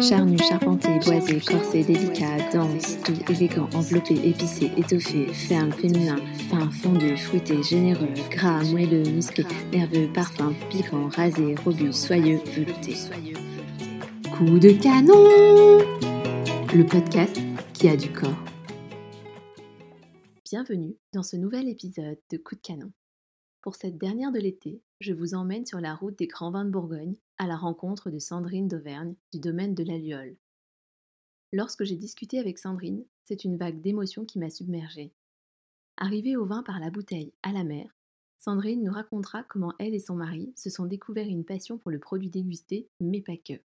Charnu, charpenté, boisé, corsé, délicat, dense, doux, élégant, enveloppé, épicé, étoffé, ferme, féminin, fin, fondu, fruité, généreux, gras, moelleux, musclé, nerveux, parfum, piquant, rasé, robuste, soyeux, velouté. Coup de canon Le podcast qui a du corps. Bienvenue dans ce nouvel épisode de Coup de canon. Pour cette dernière de l'été, je vous emmène sur la route des grands vins de Bourgogne à la rencontre de Sandrine d'Auvergne du domaine de la Luole. Lorsque j'ai discuté avec Sandrine, c'est une vague d'émotions qui m'a submergée. Arrivée au vin par la bouteille à la mer, Sandrine nous racontera comment elle et son mari se sont découverts une passion pour le produit dégusté, mais pas que.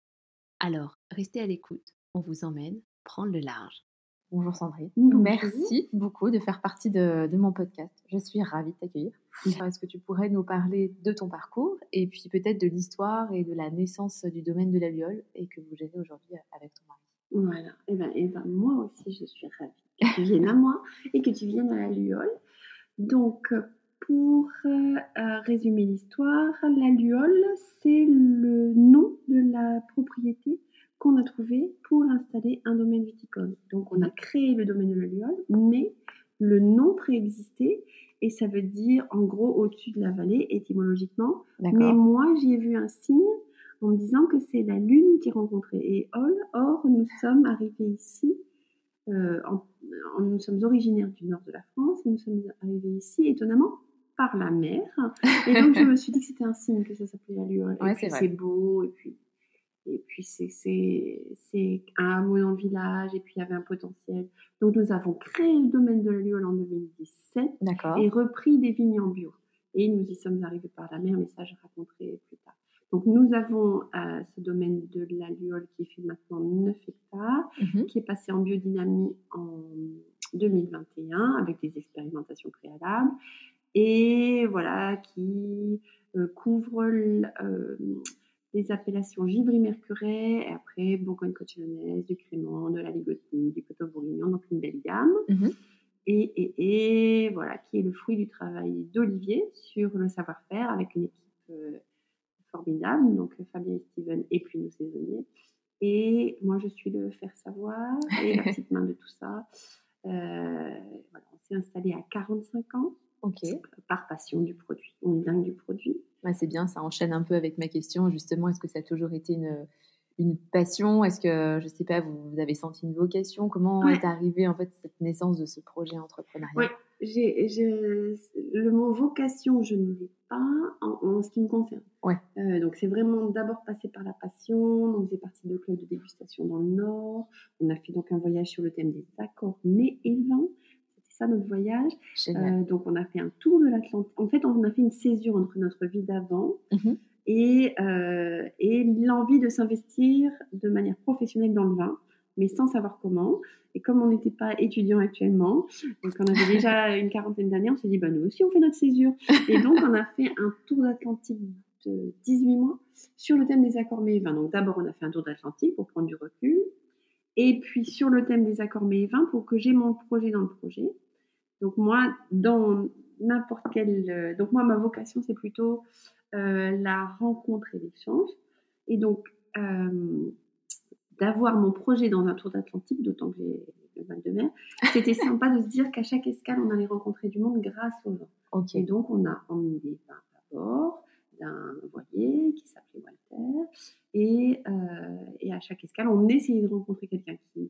Alors, restez à l'écoute, on vous emmène prendre le large. Bonjour Sandrine. Merci beaucoup de faire partie de, mon podcast. Je suis ravie de t'accueillir. Est-ce que tu pourrais nous parler de ton parcours et puis peut-être de l'histoire et de la naissance du domaine de la Luole et que vous gérez aujourd'hui avec ton mari? Voilà. Et eh ben, eh ben, moi aussi, je suis ravie que tu viennes à moi et que tu viennes à la Luole. Donc, pour euh, résumer l'histoire, la Luole, c'est le nom de la propriété qu'on a trouvé pour installer un domaine viticole. Donc on a créé le domaine de la Luole, mais le nom préexistait et ça veut dire en gros au-dessus de la vallée étymologiquement. Mais moi j'ai vu un signe en me disant que c'est la lune qui rencontrait et or nous sommes arrivés ici. Euh, nous sommes originaires du nord de la France et nous sommes arrivés ici étonnamment par la mer. Et donc je me suis dit que c'était un signe que ça s'appelait la Luole. Ouais, c'est beau et puis et puis, c'est un hameau dans le village, et puis il y avait un potentiel. Donc, nous avons créé le domaine de la en 2017 et repris des vignes en bio. Et nous y sommes arrivés par la mer, mais ça, je raconterai plus tard. Donc, nous avons euh, ce domaine de la qui fait maintenant 9 hectares, mhm. qui est passé en biodynamie en 2021 avec des expérimentations préalables et voilà, qui euh, couvre euh, les appellations Givry-Mercuret, et après Bourgogne-Cochonnaise, du Crément, de la Ligoterie, du Coteau-Bourguignon, donc une belle gamme. Mhm. Et, et, et, voilà, qui est le fruit du travail d'Olivier sur le savoir-faire avec une équipe euh, formidable, donc Fabien et Steven, et puis nos saisonniers. Et moi, je suis le faire savoir et la petite main de tout ça. Euh, voilà, on s'est installé à 45 ans. Par passion du produit. On est dingue du produit. c'est bien, ça enchaîne un peu avec ma question. Justement, est-ce que ça a toujours été une, une passion? Est-ce que, je sais pas, vous, avez senti une vocation? Comment est arrivée en fait cette naissance de ce projet entrepreneurial? Le mot vocation, je ne l'ai pas en, ce qui me concerne. Ouais. Euh, donc c'est vraiment d'abord passé par la passion. On faisait partie de clubs de dégustation dans le Nord. On a fait donc un voyage sur le thème des accords mais et vins ça notre voyage. Euh, donc on a fait un tour de l'Atlantique. En fait, on a fait une césure entre notre vie d'avant mhm. et, euh, et l'envie de s'investir de manière professionnelle dans le vin, mais sans savoir comment. Et comme on n'était pas étudiant actuellement, et qu'on avait déjà une quarantaine d'années, on s'est dit, bah, nous aussi, on fait notre césure. Et donc, on a fait un tour d'Atlantique de 18 mois sur le thème des accords mais vins. Donc, d'abord, on a fait un tour d'Atlantique pour prendre du recul. Et puis, sur le thème des accords mais vins, pour que j'ai mon projet dans le projet. Donc moi, dans n'importe quel... Euh, donc moi, ma vocation, c'est plutôt euh, la rencontre et l'échange. Et donc, euh, d'avoir mon projet dans un tour d'Atlantique, d'autant que j'ai le mal de mer, c'était sympa de se dire qu'à chaque escale, on allait rencontrer du monde grâce au vin. Et donc, on a emmené à bord d'un voilier qui s'appelait Walter. Et, et à chaque escale, on essayait de rencontrer quelqu'un qui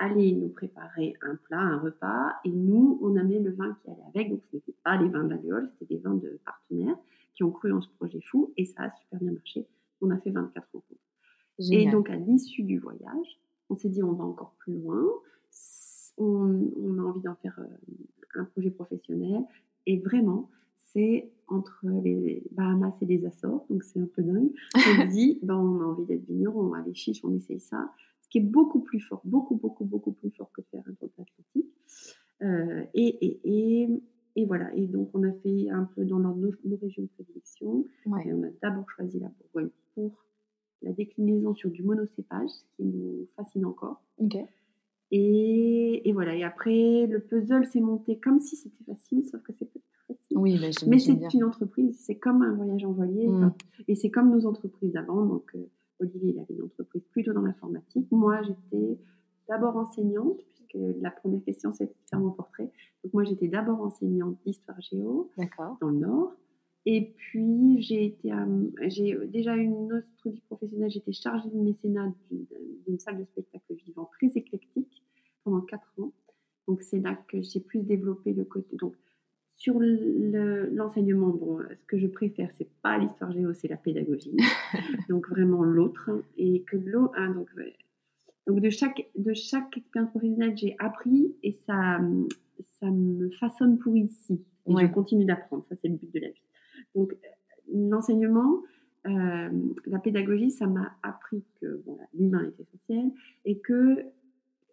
aller nous préparer un plat, un repas, et nous, on amenait le vin qui allait avec. Donc, ce n'était pas les vins de la c'était des vins de partenaires qui ont cru en ce projet fou, et ça a super bien marché. On a fait 24 rencontres. Et donc, à l'issue du voyage, on s'est dit, on va encore plus loin. On, a envie d'en faire euh, un projet professionnel. Et vraiment, c'est entre les Bahamas et les Açores, donc c'est un peu dingue. On dit, ben, on a envie d'être vigneron, allez chiche, on essaye ça qui est beaucoup plus fort, beaucoup, beaucoup, beaucoup plus fort que faire un tour d'Atlantique. Euh, et, et, et, et, voilà, et donc on a fait un peu dans nos, nos régions de prédilection. Et on a d'abord choisi la Bourgogne pour la déclinaison sur du monocépage, ce qui nous fascine encore. Et, et, voilà, et après, le puzzle s'est monté comme si c'était facile, sauf que c'est pas facile. Oui, mais c'est une entreprise, c'est comme un voyage en voilier, mm. et c'est comme nos entreprises d'avant. Donc, euh, Olivier, il avait une entreprise plutôt dans l'informatique. Moi, j'étais d'abord enseignante, puisque la première question, c'est de faire mon portrait. Donc, moi, j'étais d'abord enseignante d'histoire géo dans le Nord. Et puis, j'ai été, j'ai déjà une autre vie professionnelle. J'étais chargée de mécénat d'une salle de spectacle vivant très éclectique pendant quatre ans. Donc, c'est là que j'ai plus développé le côté. Donc, sur l'enseignement, bon, ce que je préfère, c'est pas l'histoire géo, c'est la pédagogie. donc, vraiment l'autre. Et que l'autre. Hein, donc, donc, de chaque, de chaque expérience professionnelle, j'ai appris et ça, ça me façonne pour ici. Et je continue d'apprendre. Ça, c'est le but de la vie. Donc, l'enseignement, euh, la pédagogie, ça m'a appris que l'humain est essentiel et que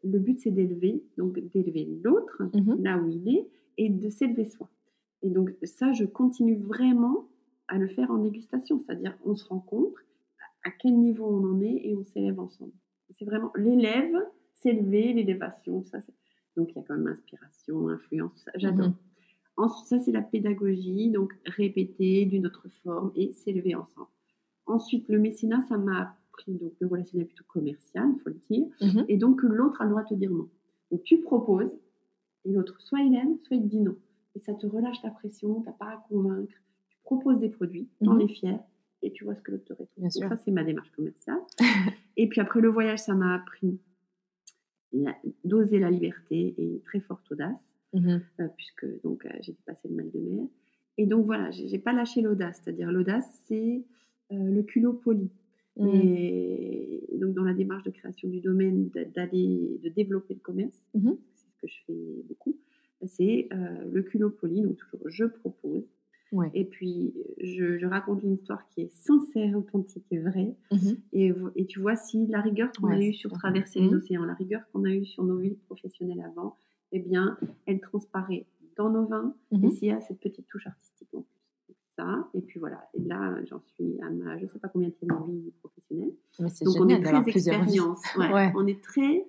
le but, c'est d'élever, donc d'élever l'autre mhm. là où il est et de s'élever soi. Et donc, ça, je continue vraiment à le faire en dégustation, c'est-à-dire on se rencontre, à quel niveau on en est et on s'élève ensemble. C'est vraiment l'élève, s'élever, l'élévation, ça. Donc, il y a quand même inspiration, influence, j'adore. Mhm. Ensuite, ça, c'est la pédagogie, donc répéter d'une autre forme et s'élever ensemble. Ensuite, le mécénat, ça m'a appris donc, le relationnel plutôt commercial, il faut le dire, mhm. et donc l'autre a le droit de te dire non. Donc, tu proposes, et l'autre, soit il aime, soit il dit non. Et ça te relâche ta pression, tu n'as pas à convaincre. Tu proposes des produits, tu en mhm. es fier, et tu vois ce que l'autre te répond. Ça, c'est ma démarche commerciale. et puis après, le voyage, ça m'a appris d'oser la liberté et une très forte audace. Mmh euh, puisque donc euh, j'ai dépassé le mal de mer. Et donc voilà, j'ai pas lâché l'audace, c'est-à-dire l'audace, c'est euh, le culot poli. Mmh. Et, donc dans la démarche de création du domaine, d'aller, de développer le commerce, mmh c'est ce que je fais beaucoup, c'est le culot poli, donc toujours je propose. Et puis, je, raconte une histoire qui est sincère, authentique et vraie. Et, et, tu vois, si la rigueur qu'on a eue sur traverser les océans, la rigueur qu'on a eue sur nos vies professionnelles avant, eh bien, elle transparaît dans nos vins et mhm. s'il y a cette petite touche artistique en plus. Ça, et puis voilà. Et là, j'en suis à ma, je ne sais pas combien de vie professionnelle. Donc, on est très expérience. On est très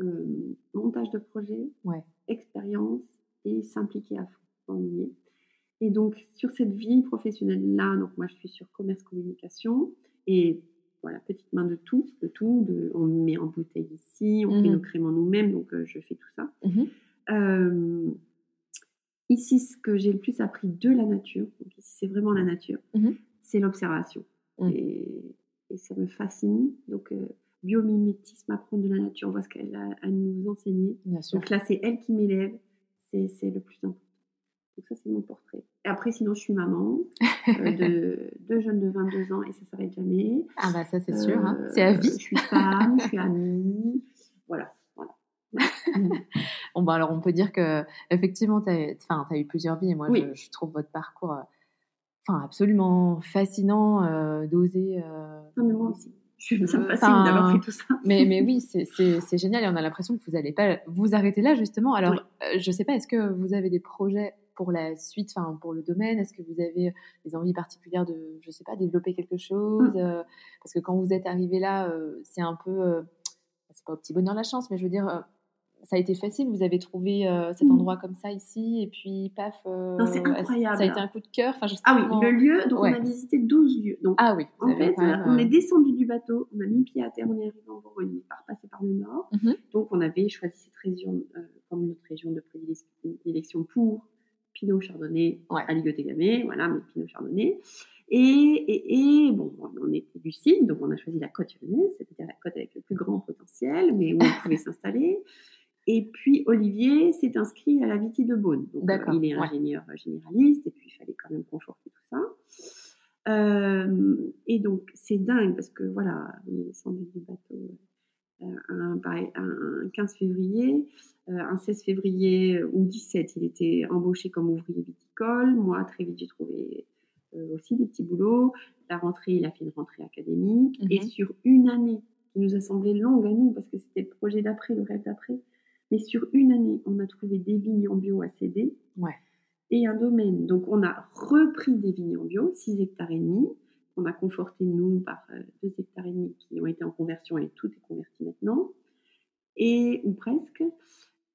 euh, montage de projet, expérience et s'impliquer à fond. Et donc, sur cette vie professionnelle-là, donc moi, je suis sur commerce communication et voilà, petite main de tout, de tout. De, on met en bouteille ici, on fait mhm. nos créments nous-mêmes, donc euh, je fais tout ça. Mhm. Euh, ici, ce que j'ai le plus appris de la nature, donc ici c'est vraiment la nature, mhm. c'est l'observation. Et, ça me fascine. Donc, euh, biomimétisme, apprendre de la nature, on voit ce qu'elle a à nous enseigner. Donc là, c'est elle qui m'élève, c'est le plus important. Donc ça, c'est mon portrait. Et après, sinon, je suis maman euh, de deux jeunes de 22 ans et ça ne s'arrête jamais. Ah bah ça, c'est sûr. Hein. C'est à vie. Je suis femme, je suis amie. Voilà. voilà. bon, bah alors, on peut dire que effectivement, tu as, as, eu plusieurs vies et moi, je, trouve votre parcours euh, enfin absolument fascinant euh, d'oser. Non, mais moi aussi. Je suis, ça me fascine d'avoir fait tout ça. Mais, mais oui, c'est génial et on a l'impression que vous n'allez pas vous arrêter là, justement. Alors, je ne sais pas, est-ce que vous avez des projets pour la suite, enfin pour le domaine? Est-ce que vous avez euh, des envies particulières de, je sais pas, développer quelque chose mmh. euh, Parce que quand vous êtes arrivé là, euh, c'est un peu, c'est pas au petit bonheur la chance, mais je veux dire, ça a été facile. Vous avez trouvé cet mmh. endroit comme ça ici, et puis paf. c'est incroyable. Ça a été un coup de cœur? Enfin, ah oui, le lieu. Donc on a visité 12 lieux. Donc, ah oui. En fait, on est descendu du bateau, on a mis pied à terre, on est arrivé en Bourgogne, on est pas repassé par le nord. Mmh donc on avait choisi cette région comme notre région de prédilection pour Pinot Chardonnay ouais. à Gamay, voilà, mais Pinot Chardonnay. Et, et, et, bon, on était du sud, donc on a choisi la côte lyonnaise, c'est-à-dire la côte avec le plus grand potentiel, mais où on pouvait s'installer. Et puis Olivier s'est inscrit à la Viti de Beaune. Donc, euh, il est ingénieur généraliste, et puis il fallait quand même conforter tout ça. Euh, et donc c'est dingue parce que voilà, on est descendu du bateau euh, un, un, 15 février. Euh, un 16 février ou 17, il était embauché comme ouvrier viticole. Moi, très vite, j'ai trouvé euh, aussi des petits boulots. La rentrée, il a fait une rentrée académique. Et mhm. sur une année, qui nous a semblé longue à nous, parce que c'était le projet d'après, le rêve d'après, mais sur une année, on a trouvé des vignes en bio à céder. Ouais. Et un domaine. Donc, on a repris des vignes en bio, 6 hectares et demi. On a conforté, nous, par 2 hectares et demi qui ont été en conversion et tout est converti maintenant. Et, ou presque.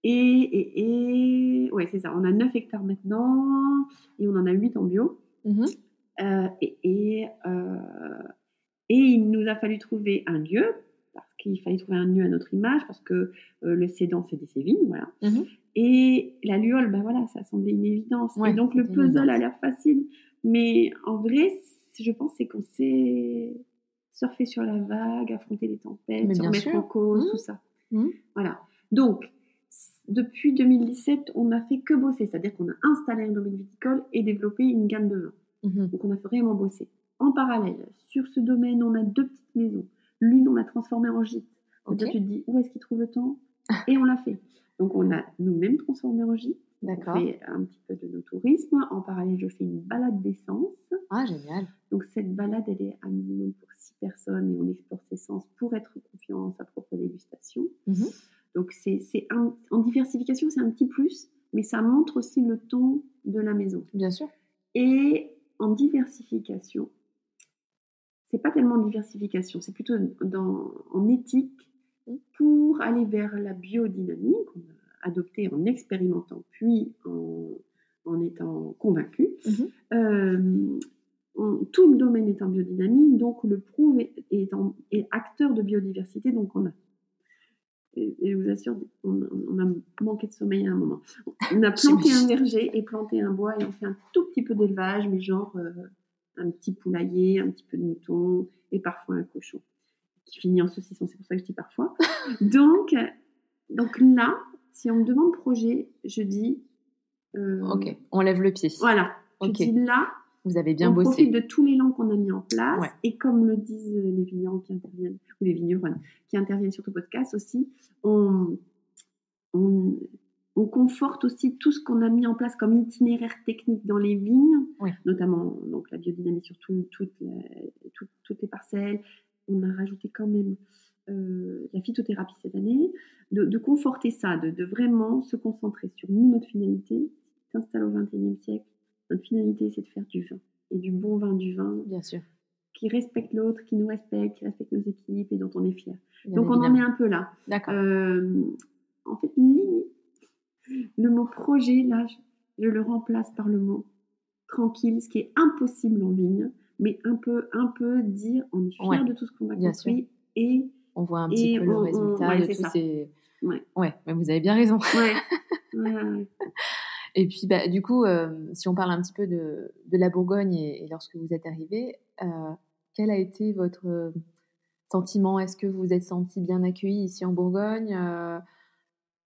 Et, et, et ouais, c'est ça. On a 9 hectares maintenant et on en a 8 en bio. Mmh euh, et, et, euh, Et il nous a fallu trouver un lieu, qu'il fallait trouver un lieu à notre image, parce que euh, le sédant, c'est des Sévignes, voilà. Mhm. Et la luole, ben voilà, ça semblait une évidence. Ouais, et donc le puzzle a l'air facile. Mais en vrai, je pense c'est qu'on sait surfer sur la vague, affronter les tempêtes, se remettre sûr. en cause, Mhm. tout ça. Mhm. Voilà. Donc, depuis 2017, on n'a fait que bosser. C'est-à-dire qu'on a installé un domaine viticole et développé une gamme de vins. Donc on a vraiment bossé. En parallèle, sur ce domaine, on a deux petites maisons. L'une, on l'a transformée en gîte. C'est-à-dire, Ok. tu te dis, où est-ce qu'il trouve le temps? Et on l'a fait. Donc on l'a nous-mêmes transformé en gîte. D'accord. On fait un petit peu de nos tourisme. En parallèle, je fais une balade d'essence. Ah, génial. Donc cette balade, elle est un minimum pour six personnes et on explore ses sens pour être confiant en sa propre dégustation. Mhm. Donc c'est en diversification, c'est un petit plus, mais ça montre aussi le ton de la maison. Bien sûr. Et en diversification, c'est pas tellement diversification, c'est plutôt dans, en éthique pour aller vers la biodynamie qu'on a adoptée en expérimentant puis en, en étant convaincu. Mhm. Euh, on- tout le domaine est en biodynamie, donc le prouve est, est en- est acteur de biodiversité, donc on a. Et, et je vous assure, on, on a manqué de sommeil à un moment. On a planté un verger et planté un bois et on fait un tout petit peu d'élevage, mais genre euh, un petit poulailler, un petit peu de mouton et parfois un cochon qui finit en saucisson. C'est pour ça que je dis parfois. donc, donc là, si on me demande projet, je dis. euh, Ok. On lève le pied. Voilà. Je Ok. dis là, Vous avez bien on bossé. profite de tous les langues qu'on a mis en place. Ouais. Et comme le disent les vignerons qui interviennent, ou les vignerons qui interviennent sur ton podcast aussi, on, on, on conforte aussi tout ce qu'on a mis en place comme itinéraire technique dans les vignes, Oui. notamment donc, la biodynamie sur tout- toutes les parcelles. On a rajouté quand même euh, la phytothérapie cette année, de, de conforter ça, de, de vraiment se concentrer sur nous, notre finalité, s'installe au XXIe siècle. Notre finalité, c'est de faire du vin et du bon vin du vin Bien sûr. qui respecte l'autre, qui nous respecte, qui respecte nos équipes et dont on est fier. Donc on en est un peu là. D'accord. Euh, en fait, limite, le mot projet, là, je, le remplace par le mot tranquille, ce qui est impossible en ligne, mais un peu, un peu dire on est fier Ouais, de tout ce qu'on a bien construit et On voit un petit et peu le on- résultat ouais, de tous ces. Ouais. Ouais, mais vous avez bien raison. Et puis, bah, du coup, euh, si on parle un petit peu de, de la Bourgogne et, et lorsque vous êtes arrivé, euh, quel a été votre euh, sentiment? Est-ce que vous vous êtes senti bien accueilli ici en Bourgogne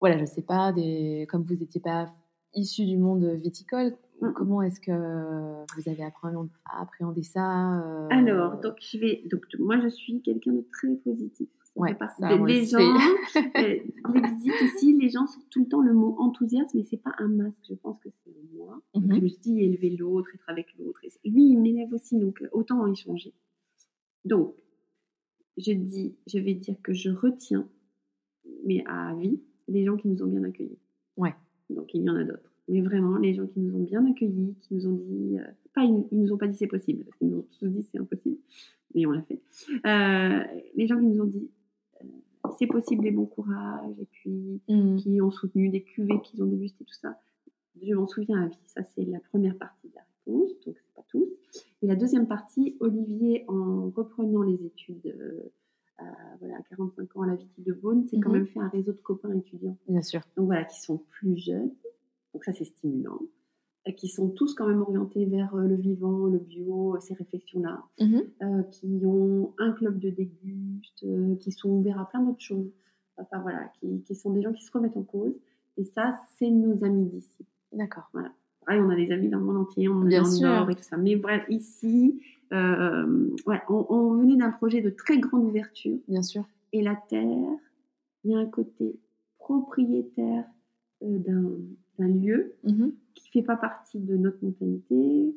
Voilà, je sais pas, des, comme vous n'étiez pas issu du monde viticole, Mm. comment est-ce que vous avez appréhendé, ça euh, Alors, donc je vais. Donc moi, je suis quelqu'un de très positif. Ouais, ça, les gens, euh, les visites ici, les gens sortent tout le temps le mot enthousiasme, mais c'est pas un masque. Je pense que c'est moi. Donc, Mhm. Je me suis dit élever l'autre, être avec l'autre. Lui, il m'élève aussi, donc euh, autant en échanger. Donc, je dis, je vais dire que je retiens, mais à vie, les gens qui nous ont bien accueillis. Ouais. Donc il y en a d'autres. Mais vraiment, les gens qui nous ont bien accueillis, qui nous ont dit, euh, pas ils, ils nous ont pas dit c'est possible, parce qu'ils nous ont tous dit c'est impossible, mais on l'a fait. Euh, les gens qui nous ont dit euh, c'est possible et bon courage, et puis Mhm. qui ont soutenu des cuvées, qu'ils ont dégusté tout ça, je m'en souviens à vie. Ça c'est la première partie de la réponse, donc c'est pas tous. Et la deuxième partie, Olivier, en reprenant les études. Euh, voilà, à 45 ans à la Vitie de Beaune, c'est quand Mhm. même fait un réseau de copains étudiants Bien sûr. donc voilà, qui sont plus jeunes, donc ça c'est stimulant, et qui sont tous quand même orientés vers euh, le vivant, le bio, euh, ces réflexions-là, Mhm. euh, qui ont un club de déguste, euh, qui sont ouverts à plein d'autres choses, enfin voilà, qui, qui sont des gens qui se remettent en cause, et ça c'est nos amis d'ici. D'accord. Pareil, on a des amis dans le monde entier, on est dans le Nord et tout ça, mais bref, ici, euh, ouais, on, on venait d'un projet de très grande ouverture, Bien sûr. et la terre, il y a un côté propriétaire euh, d'un lieu Mhm. qui fait pas partie de notre mentalité.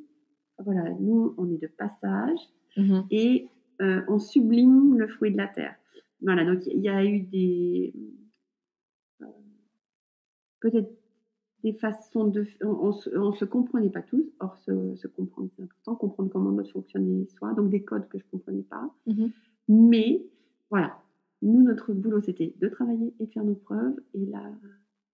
Voilà, nous, on est de passage Mhm. et euh, on sublime le fruit de la terre. Voilà, donc il y a eu des. euh, Peut-être des façons de. On, se, comprenait pas tous, or se, se comprendre c'est important, comprendre comment notre fonctionnait soi, donc des codes que je comprenais pas. Mhm. Mais voilà, nous, notre boulot, c'était de travailler et de faire nos preuves. Et là,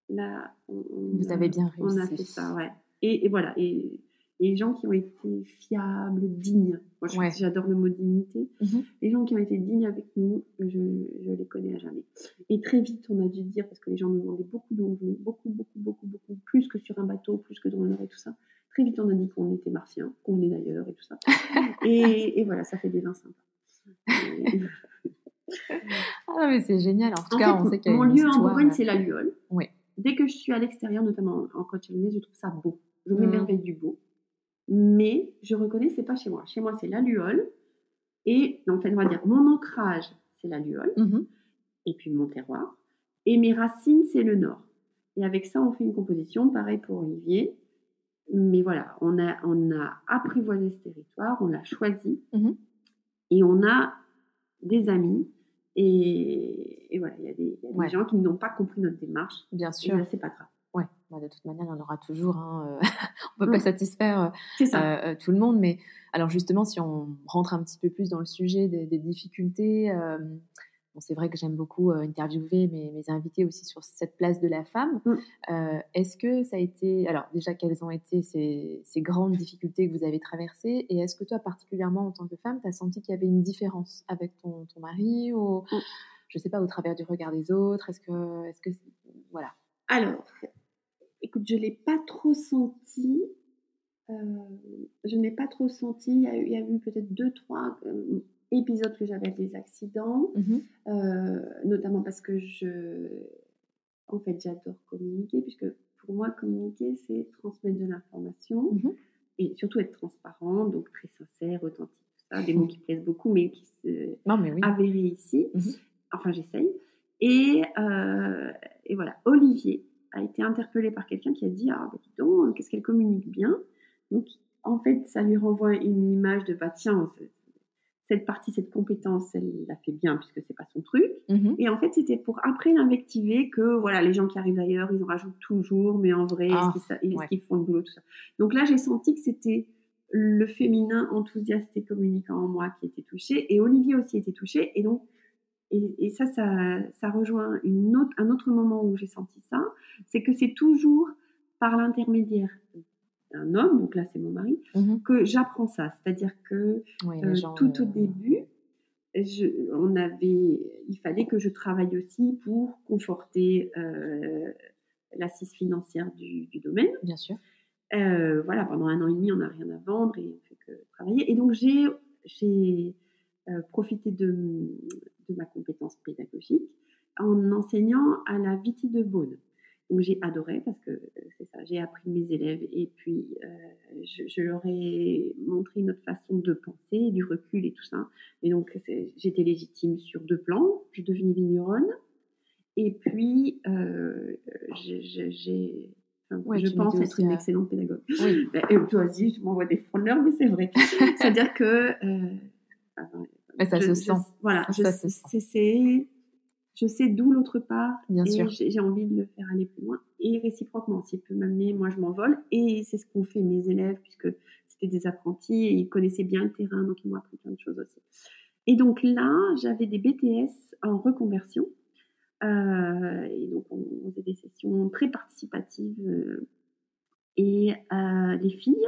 là on, on Vous a- avez bien On a réussi. fait ça, ouais. Et, et voilà, et Et les gens qui ont été fiables, dignes. Moi, j'adore le mot dignité. Mhm. Les gens qui ont été dignes avec nous, je, je, les connais à jamais. Et très vite, on a dû dire, parce que les gens nous demandaient beaucoup d'où on venait, beaucoup, beaucoup, beaucoup, beaucoup, plus que sur un bateau, plus que dans l'air et tout ça. Très vite, on a dit qu'on était martiens, qu'on est d'ailleurs et tout ça. et, et, voilà, ça fait des vins sympas. ah, mais c'est génial. En tout cas, on sait qu'il y a Mon lieu en Bourgogne, c'est la Luole. Oui. Dès que je suis à l'extérieur, notamment en côte je trouve ça beau. Je m'émerveille mmh. du beau. Mais je reconnais, c'est pas chez moi. Chez moi, c'est la Luole. Et, en fait, on va dire, mon ancrage, c'est la Luole. Mmh et puis mon terroir. Et mes racines, c'est le nord. Et avec ça, on fait une composition, pareil pour Olivier. Mais voilà, on a, on a apprivoisé ce territoire, on l'a choisi. Mmh et on a des amis. Et, voilà, il y a des, gens qui n'ont pas compris notre démarche. Bien sûr. c'est pas grave. Ouais, bah, de toute manière, il y en aura toujours. Hein, euh, on ne peut pas mmh. satisfaire euh, euh, tout le monde. Mais alors, justement, si on rentre un petit peu plus dans le sujet des, des difficultés, c'est vrai que j'aime beaucoup interviewer mes, mes, invités aussi sur cette place de la femme. Mm. Euh, est-ce que ça a été, alors déjà quelles ont été ces, ces, grandes difficultés que vous avez traversées? Et est-ce que toi particulièrement en tant que femme, tu as senti qu'il y avait une différence avec ton, ton mari ou mm. je sais pas au travers du regard des autres? Est-ce que, est-ce que, voilà. Alors, écoute, je l'ai pas trop senti. Euh, je n'ai pas trop senti. Il y a eu, y a eu peut-être deux, trois épisodes que j'avais des accidents, mmh euh, notamment parce que je, en fait, j'adore communiquer, puisque pour moi, communiquer, c'est transmettre de l'information mmh et surtout être transparent, donc très sincère, authentique, ça, des mots qui plaisent beaucoup, mais qui se non, mais oui. avérés ici. Mmh enfin, j'essaye. Et, euh, et, voilà, Olivier a été interpellé par quelqu'un qui a dit Ah, dis donc, qu'est-ce qu'elle communique bien? Donc, en fait, ça lui renvoie une image de bah, tiens, cette partie, cette compétence, elle l'a fait bien puisque c'est pas son truc. Mhm. Et en fait, c'était pour après l'invectiver que voilà, les gens qui arrivent d'ailleurs, ils en rajoutent toujours, mais en vrai, est-ce ah, qu'ils font le boulot, tout ça? Donc là, j'ai senti que c'était le féminin enthousiaste et communicant en moi qui était touché, et Olivier aussi était touché, et donc et, ça, ça, ça, rejoint une autre, un autre moment où j'ai senti ça, c'est que c'est toujours par l'intermédiaire un homme, donc là c'est mon mari, mmh que j'apprends ça. C'est-à-dire que euh, tout au début, je, on avait, il fallait que je travaille aussi pour conforter euh, l'assise financière du, domaine. Bien sûr. Euh, voilà, pendant un an et demi, on n'a rien à vendre et on fait que travailler. Et donc j'ai, j'ai profité de, de, ma compétence pédagogique en enseignant à la Viti de Beaune. Donc j'ai adoré parce que euh, c'est ça, j'ai appris mes élèves et puis euh, je, leur ai montré notre façon de penser, du recul et tout ça. Et donc j'étais légitime sur deux plans. Je devenais vigneronne et puis euh, j'ai je pense être une excellente pédagogue. Oui. Bah, et toi aussi, je m'envoie des frondeurs, mais c'est vrai. C'est-à-dire que. Mais ça se sent. Voilà, c'est je sais d'où l'autre part Bien et j'ai envie de le faire aller plus loin. Et réciproquement, s'il peut m'amener, moi je m'envole. Et c'est ce qu'ont fait mes élèves, puisque c'était des apprentis et ils connaissaient bien le terrain, donc ils m'ont appris plein de choses aussi. Et donc là, j'avais des BTS en reconversion. Euh, et donc on, faisait des sessions très participatives. Euh, et euh, les filles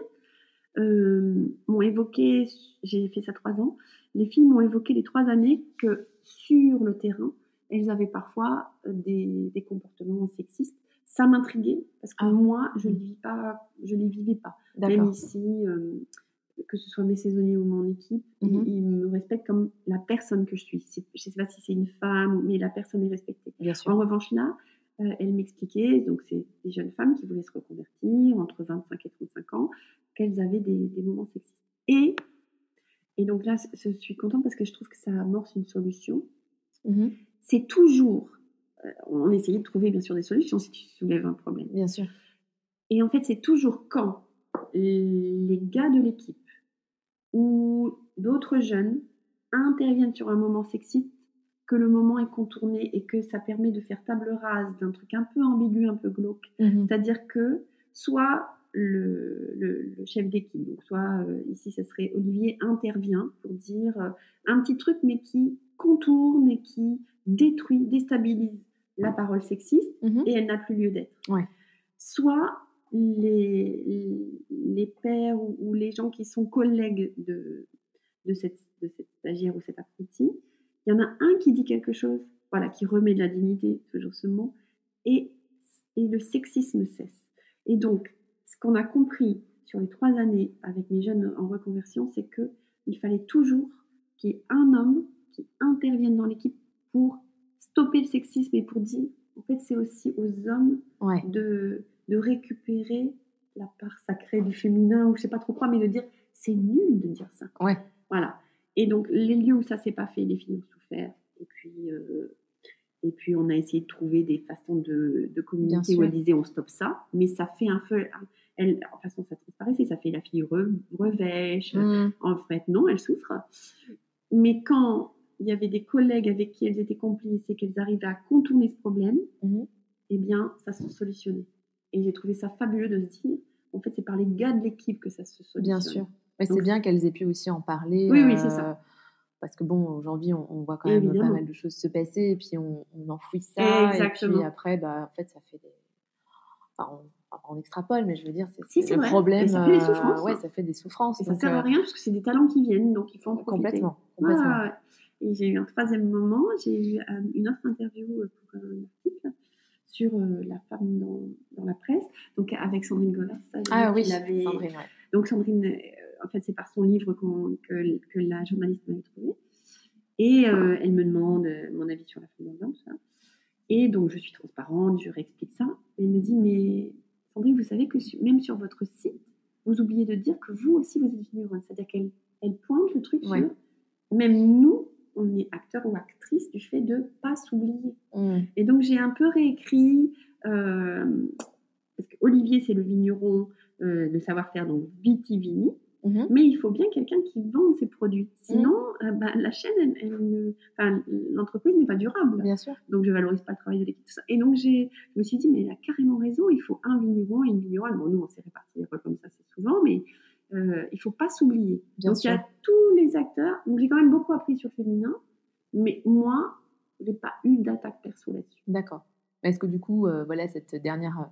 m'ont évoqué, j'ai fait ça trois ans, les filles m'ont évoqué les trois années que sur le terrain, elles avaient parfois euh, des, des comportements sexistes. Ça m'intriguait parce que ah. moi, je ne vis pas, je les vivais pas. Même ici, euh, que ce soit mes saisonniers ou mon équipe, mhm. ils, me respectent comme la personne que je suis. Je ne sais pas si c'est une femme, mais la personne est respectée. En revanche, là, euh, elle m'expliquait, donc c'est des jeunes femmes qui voulaient se reconvertir entre 25 et 35 ans, qu'elles avaient des, des moments sexistes. Et, et donc là, je suis contente parce que je trouve que ça amorce une solution. Mhm c'est toujours, euh, on essayait de trouver bien sûr des solutions si tu soulèves un problème. Bien sûr. Et en fait, c'est toujours quand les gars de l'équipe ou d'autres jeunes interviennent sur un moment sexiste que le moment est contourné et que ça permet de faire table rase d'un truc un peu ambigu, un peu glauque. Mhm. C'est-à-dire que soit le, chef d'équipe, donc soit euh, ici ce serait Olivier, intervient pour dire euh, un petit truc mais qui contourne et qui détruit, déstabilise la parole sexiste mhm. et elle n'a plus lieu d'être. Soit les, les pères ou, les gens qui sont collègues de, de, cette, de cette stagiaire ou cet apprenti, il y en a un qui dit quelque chose, voilà, qui remet de la dignité, toujours ce mot, et, et le sexisme cesse. Et donc, ce qu'on a compris sur les trois années avec mes jeunes en reconversion, c'est que il fallait toujours qu'il y ait un homme qui intervienne dans l'équipe pour stopper le sexisme et pour dire, en fait, c'est aussi aux hommes de, de récupérer la part sacrée du féminin, ou je sais pas trop quoi, mais de dire, c'est nul de dire ça. Ouais. Voilà. Et donc, les lieux où ça s'est pas fait, les filles ont souffert. Et puis, euh, et puis, on a essayé de trouver des façons de, de communiquer où elle disait, on stoppe ça. Mais ça fait un feu. Elle, en façon, ça transparaissait, ça fait la fille revêche. Mmh. En fait, non, elle souffre. Mais quand il y avait des collègues avec qui elles étaient complices et qu'elles arrivaient à contourner ce problème, mmh. eh bien, ça se solutionnait. Et j'ai trouvé ça fabuleux de se dire, en fait, c'est par les gars de l'équipe que ça se solutionne. Bien sûr. Mais c'est bien qu'elles aient pu aussi en parler. Oui, oui, c'est ça. Euh, parce que bon, aujourd'hui, on, voit quand même pas mal de choses se passer et puis on, enfouit ça. Exactement. Et puis après, bah, en fait, ça fait des. Enfin, on, extrapole, mais je veux dire, c'est si, le vrai. problème. ça fait des souffrances. ouais, ça fait des souffrances. Et ça sert à euh, rien parce que c'est des talents qui viennent, donc il faut en profiter. Complètement. complètement. et j'ai eu un troisième moment, j'ai eu euh, une autre interview pour un article sur la femme dans, dans, la presse, donc avec Sandrine Govers. Ah oui, Sandrine, ouais. Donc Sandrine, euh, fait, c'est par son livre que, que, la journaliste m'avait trouvé. Et euh, elle me demande euh, mon avis sur la femme dans tout ça. Et donc, je suis transparente, je réexplique ça. Et elle me dit, mais Sandrine, vous savez que même sur votre site, vous oubliez de dire que vous aussi, vous êtes vigneronne. C'est-à-dire qu'elle elle pointe le truc sur... Même nous, on est acteur ou actrice du fait de pas s'oublier. Mmh. Et donc, j'ai un peu réécrit... parce qu'Olivier, c'est le vigneron euh, de savoir-faire, donc vitivini. Mhm. Mais il faut bien quelqu'un qui vende ses produits. Sinon, mhm. euh, bah, la chaîne, l'entreprise n'est pas durable. Bien sûr. Donc, je valorise pas le travail de l'équipe. Et donc, je me suis dit, mais elle a carrément raison. Il faut un vigneron et une vigneronne. Bon, nous, on s'est répartis les rôles comme ça, c'est souvent, mais euh, il faut pas s'oublier. Donc, il y a tous les acteurs. Donc, j'ai quand même beaucoup appris sur le féminin. Mais moi, j'ai pas eu d'attaque perso là-dessus. D'accord. Est-ce que du coup, euh, voilà, cette dernière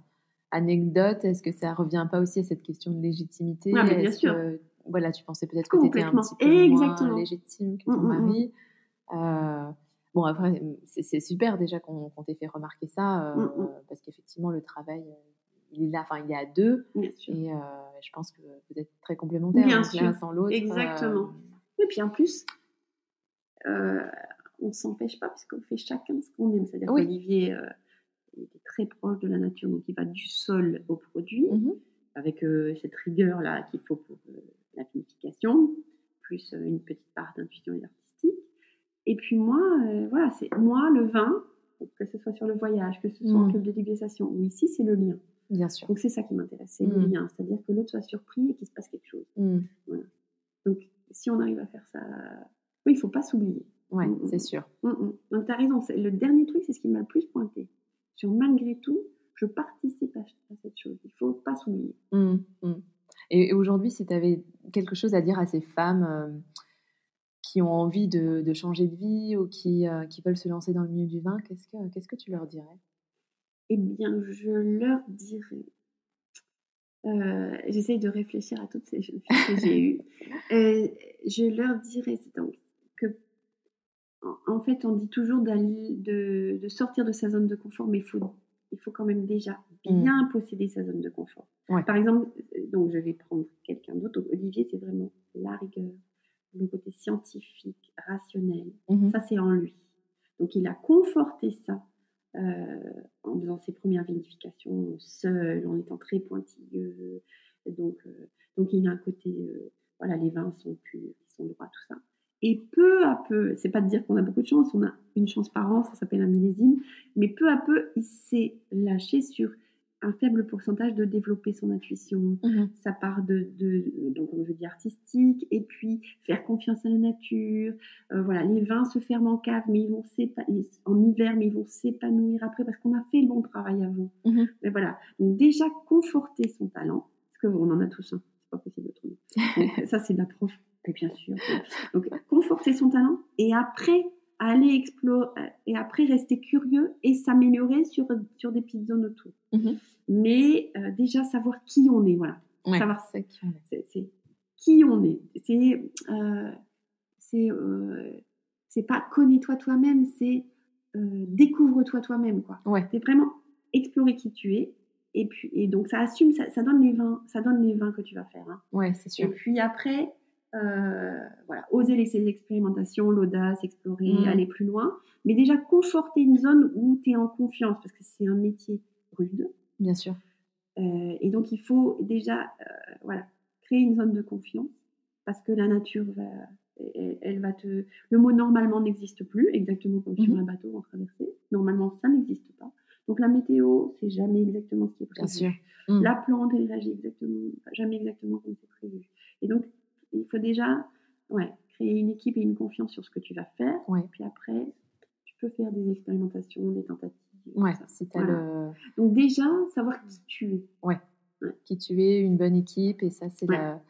anecdote, est-ce que ça revient pas aussi à cette question de légitimité? Ah, bien sûr. voilà, tu pensais peut-être que tu étais un petit peu Exactement. moins légitime que ton mm, mm, mm. mari. Euh, bon, après, c'est super déjà qu'on t'ait fait remarquer ça, euh, parce qu'effectivement, le travail, euh, il est là, enfin, il est à deux. Et je pense que vous êtes très complémentaires, l'un sans l'autre. Exactement. Et puis en plus, on ne s'empêche pas, parce qu'on fait chacun ce qu'on aime. C'est-à-dire qu'Olivier il est très proche de la nature, donc il va du sol au produit, mhm. avec euh, cette rigueur-là qu'il faut pour euh, la vinification, plus euh, une petite part d'intuition et artistique. Et puis moi, voilà, c'est moi, le vin, que ce soit sur le voyage, que ce soit en mhm. club de dégustation, ou ici, c'est le lien. Bien sûr. Donc c'est ça qui m'intéresse, c'est le mhm. lien, c'est-à-dire que l'autre soit surpris et qu'il se passe quelque chose. Voilà. Donc si on arrive à faire ça, oui, il ne faut pas s'oublier. Oui, mm, mm. c'est sûr. Mm, Donc tu as raison, le dernier truc, c'est ce qui m'a le plus pointé sur malgré tout, je participe à, cette chose. Il ne faut pas s'oublier. Mmh, mmh. Et, aujourd'hui, si tu avais quelque chose à dire à ces femmes euh, qui ont envie de, changer de vie ou qui, euh, qui, veulent se lancer dans le milieu du vin, qu'est-ce que, qu'est-ce que tu leur dirais? Eh bien, je leur dirais. Euh, j'essaye de réfléchir à toutes ces jeunes filles que j'ai eues. je leur dirais donc en fait, on dit toujours de, de, sortir de sa zone de confort, mais il faut, il faut quand même déjà mmh. bien posséder sa zone de confort. Par exemple, euh, donc je vais prendre quelqu'un d'autre. Olivier, c'est vraiment la rigueur, le côté scientifique, rationnel. Mmh ça, c'est en lui. Donc, il a conforté ça euh, en faisant ses premières vinifications seul, en étant très pointilleux. Donc, euh, donc il a un côté, voilà, les vins sont purs, ils sont droits, tout ça. Et peu à peu, c'est pas de dire qu'on a beaucoup de chance, on a une chance par an, ça s'appelle un millésime, mais peu à peu, il s'est lâché sur un faible pourcentage de développer son intuition, mmh sa part de, donc je veux dire artistique, et puis faire confiance à la nature. Euh, voilà, les vins se ferment en cave, mais ils vont en hiver, mais ils vont s'épanouir après parce qu'on a fait le bon travail avant. Mmh mais voilà, donc déjà conforter son talent, parce qu'on en a tous un, c'est pas possible de trouver. ça c'est de la bien sûr. Donc, conforter son talent et après, aller explorer et après rester curieux et s'améliorer sur, sur des petites zones autour. Mhm. Mais euh, déjà savoir qui on est, voilà. savoir c'est qui on est. C'est qui on est. C'est euh, c'est euh, c'est pas connais-toi toi-même, c'est découvre-toi toi-même quoi. Ouais. C'est vraiment explorer qui tu es. Et puis et donc ça assume, ça, ça donne les vins, ça donne les vins que tu vas faire. Hein. Ouais, c'est sûr. Et puis après, euh, voilà, oser laisser l'expérimentation, l'audace, explorer, mmh. aller plus loin. Mais déjà, conforter une zone où tu es en confiance, parce que c'est un métier rude. Bien sûr. Euh, et donc, il faut déjà euh, voilà, créer une zone de confiance, parce que la nature va, elle, va te... Le mot normalement n'existe plus, exactement comme sur mmh. un bateau en traversée. Normalement, ça n'existe pas. Donc la météo, c'est jamais exactement ce qui est prévu. Bien sûr. Mmh. La plante, elle réagit exactement, jamais exactement comme c'est prévu. Et donc, il faut déjà ouais, créer une équipe et une confiance sur ce que tu vas faire. Ouais. Puis après, tu peux faire des expérimentations, des tentatives. Ouais, le... Donc déjà, savoir qui tu es. Ouais. Qui tu es, une bonne équipe, et ça, c'est la,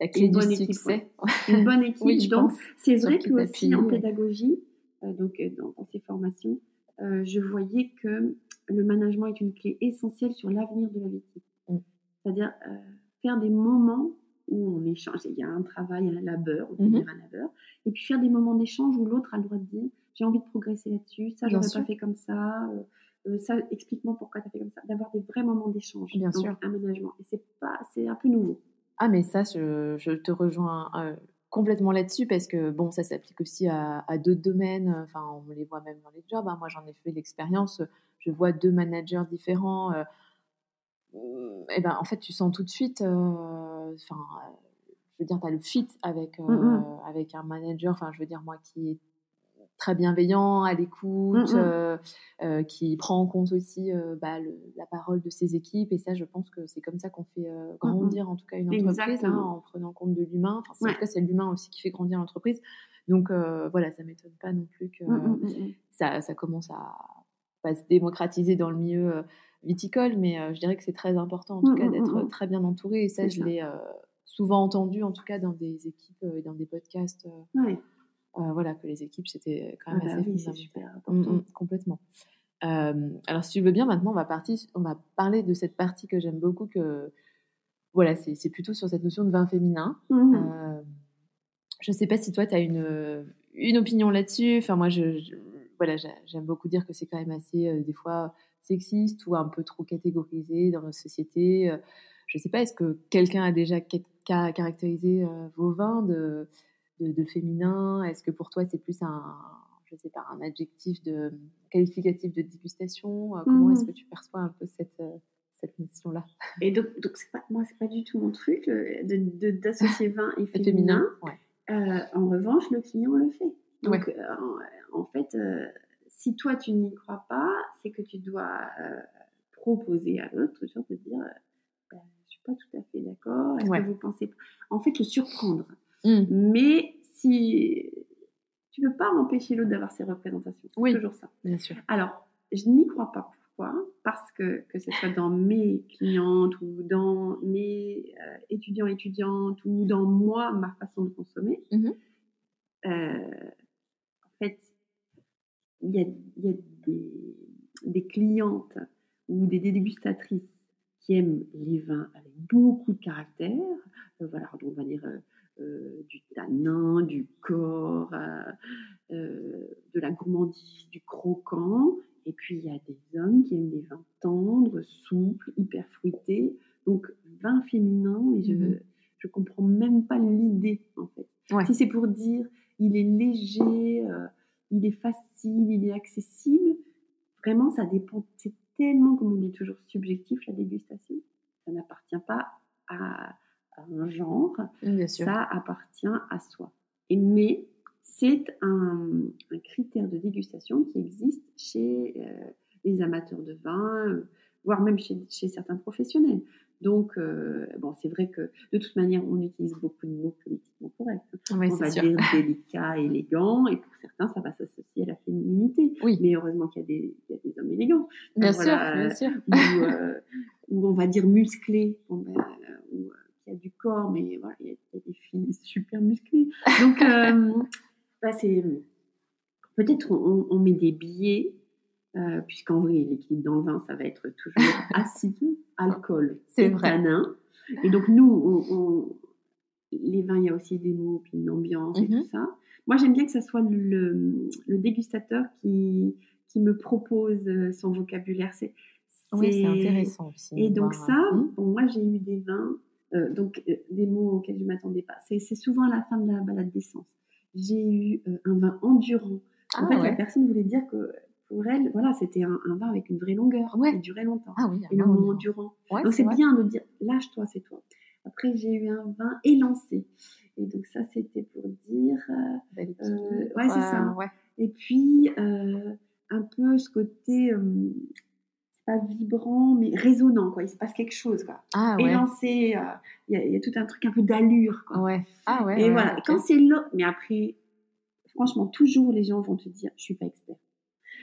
la, clé du succès. une bonne équipe. donc, c'est vrai que aussi en pédagogie, euh, donc euh, dans, ces formations, euh, je voyais que le management est une clé essentielle sur l'avenir de la vie. Mm. C'est-à-dire faire des moments où on échange. Il y a un travail, un labeur, on peut mmh dire un labeur. Et puis faire des moments d'échange où l'autre a le droit de dire j'ai envie de progresser là-dessus, ça j'aurais pas fait comme ça, euh, euh, ça explique-moi pourquoi tu as fait comme ça. D'avoir des vrais moments d'échange. Bien sûr. Aménagement. Et c'est pas, c'est un peu nouveau. Ah mais ça, je, je te rejoins. Euh, complètement là-dessus parce que bon ça s'applique aussi à, à d'autres domaines enfin on les voit même dans les jobs hein. moi j'en ai fait l'expérience je vois deux managers différents et ben en fait tu sens tout de suite enfin je veux dire tu as le fit avec mmh, mmh. avec un manager enfin je veux dire moi qui est très bienveillant, à l'écoute, mmh, qui prend en compte aussi bah, la parole de ses équipes. Et ça, je pense que c'est comme ça qu'on fait grandir, en tout cas, une entreprise, hein, en prenant compte de l'humain. Enfin, En tout cas, c'est l'humain aussi qui fait grandir l'entreprise. Donc, voilà, ça m'étonne pas non plus que ça, ça, commence à, se démocratiser dans le milieu viticole, mais euh, je dirais que c'est très important en tout mmh, cas mmh, d'être mmh, très bien entouré. Et ça, je l'ai euh, souvent entendu en tout cas dans des équipes et euh, dans des podcasts. voilà, que les équipes c'était quand même ah assez bah super important. complètement. alors, si tu veux bien, maintenant, on va, partir, on va parler de cette partie que j'aime beaucoup, que voilà, c'est plutôt sur cette notion de vin féminin. je ne sais pas si toi, tu as une, une opinion là-dessus. Enfin, moi, je, voilà, j'aime beaucoup dire que c'est quand même assez, des fois, sexiste ou un peu trop catégorisé dans notre société. Euh, je ne sais pas, est-ce que quelqu'un a déjà caractérisé euh, vos vins de, de, féminin? Est-ce que pour toi c'est plus un, je sais pas, un adjectif de qualificatif de dégustation? Euh, Comment est-ce mmh. que tu perçois un peu cette cette mission-là Et donc, donc pas, moi, c'est pas du tout mon truc d'associer vin et féminin. en revanche, le client le fait. Donc, en, fait, si toi tu n'y crois pas, c'est que tu dois euh, proposer à l'autre, genre de dire, euh, ben, je suis pas tout à fait d'accord. Est-ce que vous pensez En fait, le surprendre. Mmh. Mais si tu peux pas empêcher l'autre d'avoir ses représentations, c'est toujours ça. Bien sûr. Alors, je n'y crois pas. Pourquoi? Parce que que ce soit dans mes clientes ou dans mes euh, étudiants étudiantes ou dans moi ma façon de consommer. Mmh en fait, il y a, des, des, clientes ou des dégustatrices qui aiment les vins avec beaucoup de caractère. Euh, voilà, on va dire euh, euh, du tanin, du corps, de la gourmandise, du croquant. Et puis il y a des hommes qui aiment les vins tendres, souples, hyper fruités. Donc vin féminin, et je, ne mmh comprends même pas l'idée en fait. Si c'est pour dire il est léger, il est facile, il est accessible. Vraiment, ça dépend. C'est tellement, comme on dit toujours, subjectif la dégustation. Ça n'appartient pas à, un genre. Ça appartient à soi. Et mais c'est un, critère de dégustation qui existe chez euh, les amateurs de vin, euh, voire même chez, chez certains professionnels. Donc, euh, bon, c'est vrai que de toute manière, on utilise beaucoup de mots politiquement corrects. on va sûr. dire délicat, élégant, et pour certains, ça va s'associer à la féminité. Oui. Mais heureusement qu'il y, y, a des hommes élégants. Bien sûr, bien sûr. Euh, ou, on va dire musclé, bon, ben, euh, ou il y a du corps, mais voilà, il y, a des filles super musclées. Donc, bah, c'est Peut-être on, met des billets, euh, puisqu'en vrai, l'équilibre dans le vin, ça va être toujours acide, alcool, c'est vrai. Et donc, nous, on, les vins, il y a aussi des mots, puis une ambiance et tout mhm. ça. Moi, j'aime bien que ce soit le, dégustateur qui, qui me propose euh, son vocabulaire. C'est, oui, c'est intéressant aussi. Et donc, ça, hmm. moi, j'ai eu des vins, euh, donc des mots auxquels je ne m'attendais pas. C'est, souvent à la fin de la balade d'essence. J'ai eu un vin endurant. En ah fait, la personne voulait dire que pour elle, voilà, c'était un, vin avec une vraie longueur, qui durait longtemps, ah oui, et le moment durant. donc c'est bien de dire, lâche-toi, c'est toi. Après, j'ai eu un vin élancé. Et donc ça, c'était pour dire, euh, euh ouais, c'est ça. Et puis euh, un peu ce côté, euh, pas vibrant, mais résonnant, quoi. Il se passe quelque chose, quoi. Ah, Élancé, il y, a tout un truc un peu d'allure, quoi. Ouais. Ah ouais. Et voilà. Quand c'est l'eau, mais après, franchement, toujours les gens vont te dire, je suis pas expert.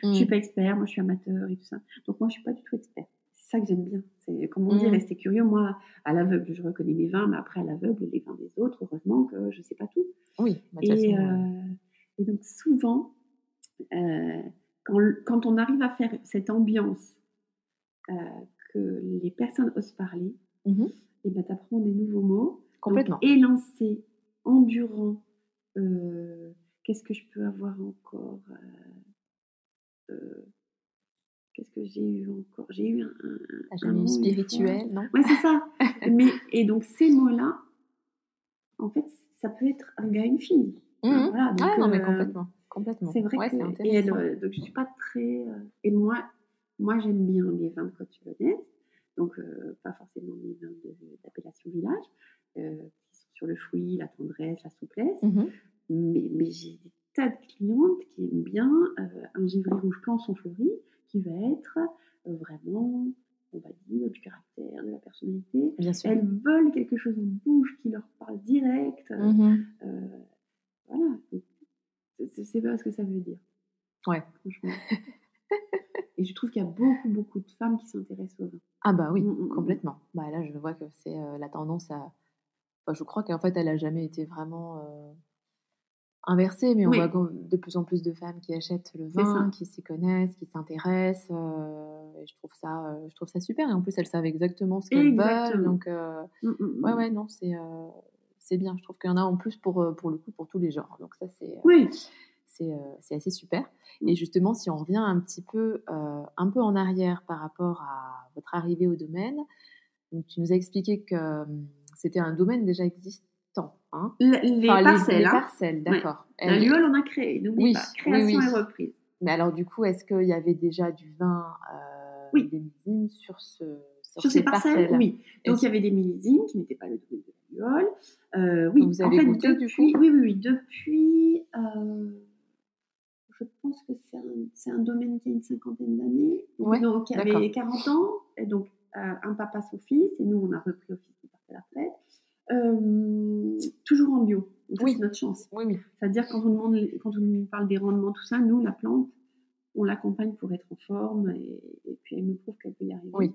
Je Je suis mm. pas expert, moi je suis amateur et tout ça. Donc moi je suis pas du tout expert. C'est ça que j'aime bien. C'est comme on dit, mm. rester curieux. Moi, à l'aveugle, je reconnais mes vins, mais après à l'aveugle, les vins des autres, heureusement que je sais pas tout. Oui. Bah, et, euh, et, donc souvent, euh, quand, quand, on arrive à faire cette ambiance euh, que les personnes osent parler, mm-hmm. et eh ben t'apprends des nouveaux mots. Complètement. élancé, endurant. Qu'est-ce que je peux avoir encore qu'est-ce que j'ai eu encore? J'ai eu un, un, spirituel, non? Ouais, c'est ça. Mais et donc ces mots-là, en fait, ça peut être un gars, une fille. Mmh. Voilà, ah non, mais euh, complètement, complètement. C'est vrai que et donc je suis pas très euh, et moi, moi j'aime bien les vins de Côte-Lyonnaise, donc pas forcément les vins d'appellation village, qui sont sur le fruit, la tendresse, la souplesse, mmh mais, mais j'ai des tas de clientes qui aiment bien euh, un givry rouge son fleuri, qui va être euh, vraiment, on va dire, du caractère, de la personnalité. Bien sûr. Elles veulent quelque chose en bouche qui leur parle direct. Mm-hmm. Euh, voilà. C'est pas ce que ça veut dire. Ouais. Franchement. Et je trouve qu'il y a beaucoup, beaucoup de femmes qui s'intéressent au vin. Ah bah oui, mm, mm, complètement. Bah là, je vois que c'est la tendance à... je crois qu'en fait, elle a jamais été vraiment inversé, mais on voit de plus en plus de femmes qui achètent le vin, qui s'y connaissent, qui s'intéressent. Euh, et je trouve ça, euh, je trouve ça super. Et en plus, elles savent exactement ce qu'elles veulent. Donc, euh, mmh, mmh, mmh. ouais, ouais, non, c'est c'est bien. Je trouve qu'il y en a en plus pour pour le coup pour tous les genres. Donc ça, c'est oui. c'est assez super. Et justement, si on revient un petit peu un peu en arrière par rapport à votre arrivée au domaine, donc tu nous as expliqué que c'était un domaine déjà existant Hein? les, parcelles, les, hein. parcelles. d'accord. La luole, on a créé, n'oublie pas. Création et reprise. Mais alors, du coup, est-ce qu'il y avait déjà du vin, euh, des millésimes sur, ce, sur, ces, parcelles, Oui. Donc, il y avait des millésimes qui n'étaient pas le domaine de la luole. Euh, oui, vous avez en fait, goûté, depuis, Oui, oui, oui. Depuis, euh, je pense que c'est un, un, domaine qui a une cinquantaine d'années. Ouais, donc, il y avait 40 ans. Et donc, un papa, son fils. Et nous, on a repris au fils qui partait à la retraite. Euh, toujours en bio. oui. c'est notre chance. Oui, oui. C'est-à-dire quand on demande, quand on nous parle des rendements, tout ça, nous, la plante, on l'accompagne pour être en forme et, puis elle nous prouve qu'elle peut y arriver. Oui.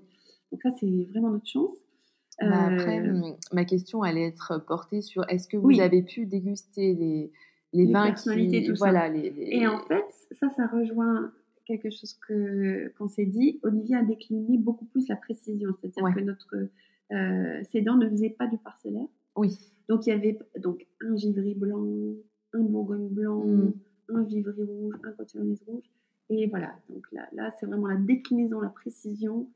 Donc ça, c'est vraiment notre chance. Bah, après, euh, ma question allait être portée sur est-ce que vous avez pu déguster les, les, vins qui, tout voilà, Les, Et en fait, ça, ça rejoint quelque chose que qu'on s'est dit. Olivier a décliné beaucoup plus la précision, c'est-à-dire que notre euh, ces dents ne faisaient pas du parcellaire. Oui. Donc il y avait donc un givry blanc, un bourgogne blanc, mm. un givry rouge, un cotillonnaise rouge. Et voilà, donc là, là c'est vraiment la déclinaison, la précision.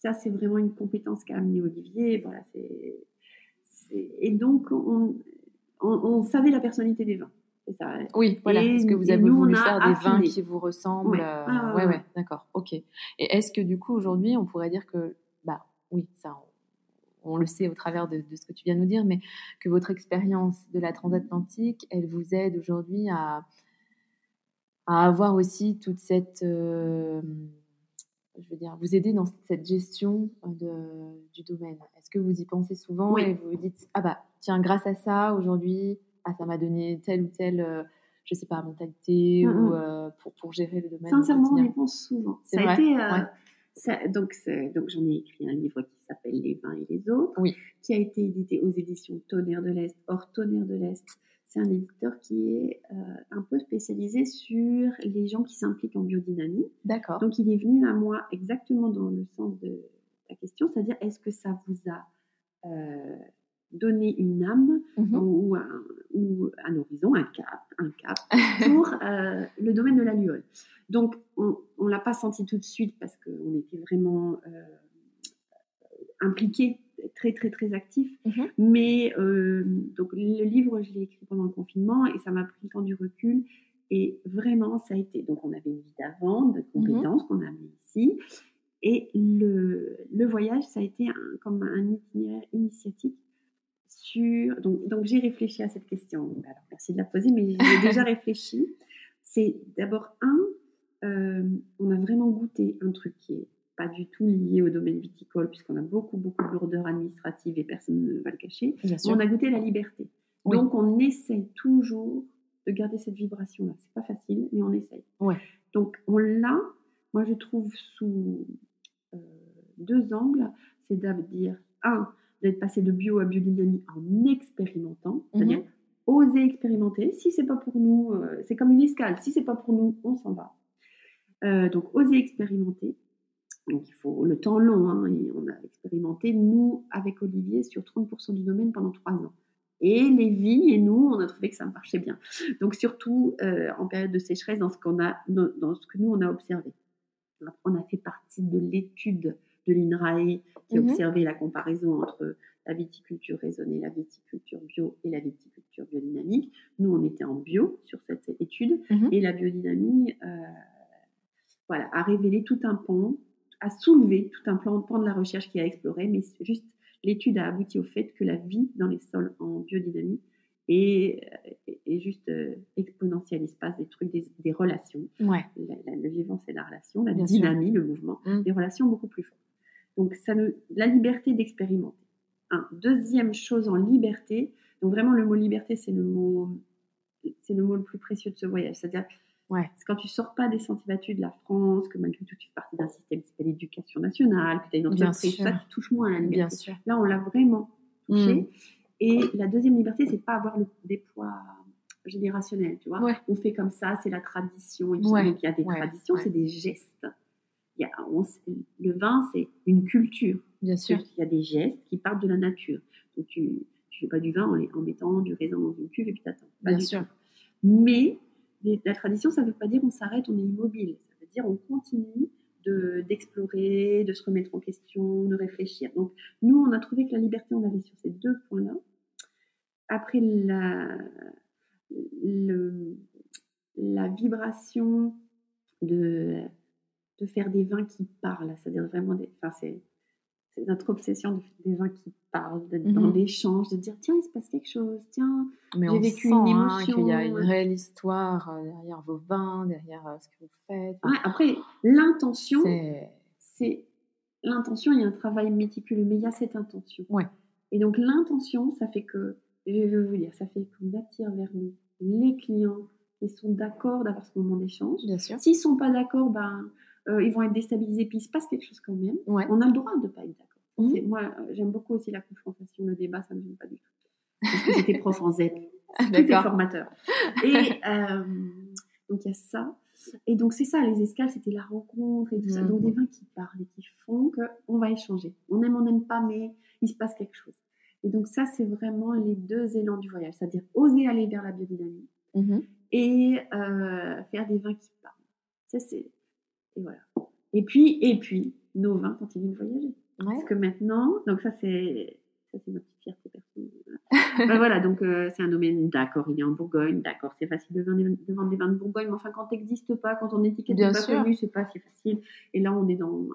Ça, c'est vraiment une compétence qu'a amené Olivier. Voilà, c'est, Et donc, on, on, savait la personnalité des vins. Ça. Oui, voilà. Est-ce que vous avez voulu faire des vins qui vous ressemblent Ouais, euh, ouais, ouais d'accord. Ok. Et est-ce que du coup, aujourd'hui, on pourrait dire que, bah oui, ça, on le sait au travers de, ce que tu viens de nous dire, mais que votre expérience de la transatlantique, elle vous aide aujourd'hui à, à avoir aussi toute cette, euh, je veux dire, vous aider dans cette gestion de, du domaine. Est-ce que vous y pensez souvent et vous vous dites, ah bah tiens, grâce à ça aujourd'hui, ah, ça m'a donné telle ou telle, euh, je sais pas, mentalité mm, ou mm. Euh, pour, pour gérer le domaine. Sincèrement, on y pense souvent. Ça a été donc, donc j'en ai écrit un livre qui s'appelle Les vins et les autres, oui. qui a été édité aux éditions Tonnerre de l'Est. Or, Tonnerre de l'Est, c'est un éditeur qui est euh, un peu spécialisé sur les gens qui s'impliquent en biodynamie. D'accord. Donc, il est venu à moi exactement dans le sens de ta question, c'est-à-dire est-ce que ça vous a euh, donné une âme Mhm. ou, un, ou un horizon, un cap, un cap pour euh, le domaine de la luole. Donc, on ne l'a pas senti tout de suite parce qu'on était vraiment euh, impliqués, très, très, très actifs. Mhm. Mais euh, donc, le livre, je l'ai écrit pendant le confinement et ça m'a pris le temps du recul. Et vraiment, ça a été. Donc, on avait une vie d'avant, de compétences qu'on a amenées ici. Et le, le voyage, ça a été un- comme un itinéraire initiatique sur. Donc, donc j'ai réfléchi à cette question. Alors, merci de la poser, mais j'ai déjà réfléchi. C'est d'abord un, euh, on a vraiment goûté un truc qui est pas du tout lié au domaine viticole, puisqu'on a beaucoup, beaucoup de lourdeur administrative et personne ne va le cacher. On a goûté la liberté. Oui. Donc, on essaye toujours de garder cette vibration-là. C'est pas facile, mais on essaye. Ouais. Donc, on l'a, moi, je trouve, sous euh, deux angles. C'est de dire, un, d'être passé de bio à biodynamie en expérimentant, c'est-à-dire oser expérimenter. Si c'est pas pour nous, euh, c'est comme une escale. Si c'est pas pour nous, on s'en va. Euh, donc, oser expérimenter. Donc, il faut le temps long. hein, et on a expérimenté, nous, avec Olivier, sur 30% du domaine pendant trois ans. Et les vignes et nous, on a trouvé que ça marchait bien. Donc, surtout euh, en période de sécheresse, dans ce, qu'on a, dans dans ce que nous, on a observé. On a fait partie de l'étude de l'INRAE qui Mhm. observait la comparaison entre la viticulture raisonnée, la viticulture bio et la viticulture biodynamique. Nous, on était en bio sur cette étude Mhm. et la biodynamie euh, voilà, a révélé tout un pan, a soulevé tout un plan, pan de la recherche qui a exploré, mais juste l'étude a abouti au fait que la vie dans les sols en biodynamie est, est- est juste euh, exponentielle. Il se passe des trucs, des, des relations. Ouais. La- la- le vivant, c'est la relation, la Bien sûr. dynamie, le mouvement, Mm. des relations beaucoup plus fortes. Donc, ça nous, la liberté d'expérimenter. Un. Deuxième chose en liberté, donc vraiment le mot liberté, c'est le mot, c'est le mot le plus précieux de ce voyage. C'est-à-dire, Ouais. c'est quand tu sors pas des sentiers battus de la France, que malgré tout tu fais partie d'un système qui s'appelle l'éducation nationale, que tu as une entreprise, tout ça, tu touches moins à la liberté. Bien sûr. Là, on l'a vraiment touché. Mm. Et la deuxième liberté, c'est pas avoir le, des poids générationnels, tu vois. Ouais. On fait comme ça, c'est la tradition. Et Ouais. Donc, il y a des traditions, c'est des gestes. Il y a, on s- le vin, c'est une culture. Bien sûr. Il y a des gestes qui partent de la nature. Donc, tu ne fais pas du vin en, les- en mettant du raisin dans une cuve et puis t'attends. Bien sûr. tout. Mais la tradition, ça ne veut pas dire on s'arrête, on est immobile. Ça veut dire on continue de- d'explorer, de, se remettre en question, de réfléchir. Donc, nous, on a trouvé que la liberté, on allait sur ces deux points-là. Après, la, le- la vibration de, de faire des vins qui parlent, c'est-à-dire vraiment des. Enfin, c'est. Notre obsession de faire des vins qui parlent, d'être dans Mhm. l'échange, de dire tiens, il se passe quelque chose, tiens, J'ai vécu sent une hein, émotion. qu'il y a une réelle histoire euh, derrière vos vins, derrière euh, ce que vous faites. Ouais, après, l'intention, C'est c'est l'intention, il y a un travail méticuleux, mais il y a cette intention. Ouais. Et donc l'intention, ça fait que, je vais vous dire, ça fait qu'on attire vers nous les clients qui sont d'accord d'avoir ce moment d'échange. bien sûr. S'ils sont pas d'accord, ben, euh, ils vont être déstabilisés, puis il se passe quelque chose quand même. Ouais. On a le droit de pas être d'accord. Mhm. Moi, euh, j'aime beaucoup aussi la confrontation, le débat, ça ne me gêne pas du tout. Parce que j'étais prof en ZEP. D'accord. formateur. Et euh, donc il y a ça. Et donc c'est ça, les escales, c'était la rencontre et tout ça. Mhm. Donc des vins qui parlent et qui font qu'on va échanger. On aime, on n'aime pas, mais il se passe quelque chose. Et donc ça, c'est vraiment les deux élans du voyage, c'est-à-dire oser aller vers la biodynamie Mhm. et euh, faire des vins qui parlent. Ça, c'est... Et voilà. Et puis, et puis, nos vins continuent de voyager. Ouais. Parce que maintenant, donc ça c'est ça c'est ma petite fierté personnelle. Ben voilà, donc euh, c'est un domaine, d'accord, il est en Bourgogne, d'accord, c'est facile de vendre, de vendre des vins de Bourgogne, mais enfin quand t'existes pas, quand ton étiquette Bien pas sûr. connue, c'est pas si facile. Et là on est dans,